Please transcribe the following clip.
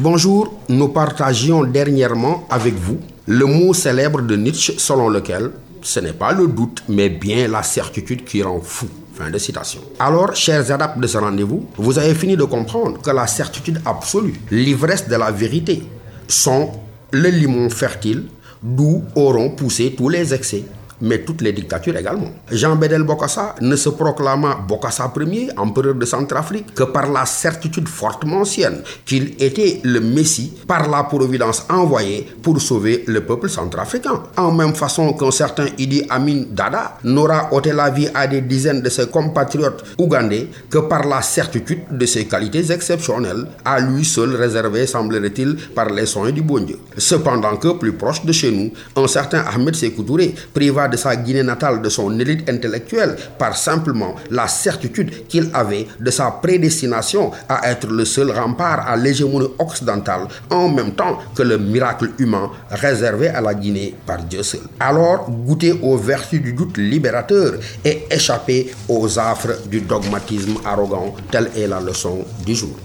Bonjour, nous partagions dernièrement avec vous le mot célèbre de Nietzsche selon lequel ce n'est pas le doute, mais bien la certitude qui rend fou. Fin de citation. Alors, chers adeptes de ce rendez-vous, vous avez fini de comprendre que la certitude absolue, l'ivresse de la vérité, sont le limon fertile d'où auront poussé tous les excès mais toutes les dictatures également. Jean Bedel Bokassa ne se proclama Bokassa Ier, empereur de Centrafrique, que par la certitude fortement ancienne qu'il était le Messie par la providence envoyée pour sauver le peuple centrafricain. En même façon qu'un certain Idi Amin Dada n'aura ôté la vie à des dizaines de ses compatriotes ougandais que par la certitude de ses qualités exceptionnelles, à lui seul réservé, semblerait-il, par les soins du bon Dieu. Cependant que, plus proche de chez nous, un certain Ahmed Touré priva de sa Guinée natale de son élite intellectuelle par simplement la certitude qu'il avait de sa prédestination à être le seul rempart à l'hégémonie occidentale en même temps que le miracle humain réservé à la Guinée par Dieu seul. Alors, goûter aux vertus du doute libérateur et échapper aux affres du dogmatisme arrogant, telle est la leçon du jour.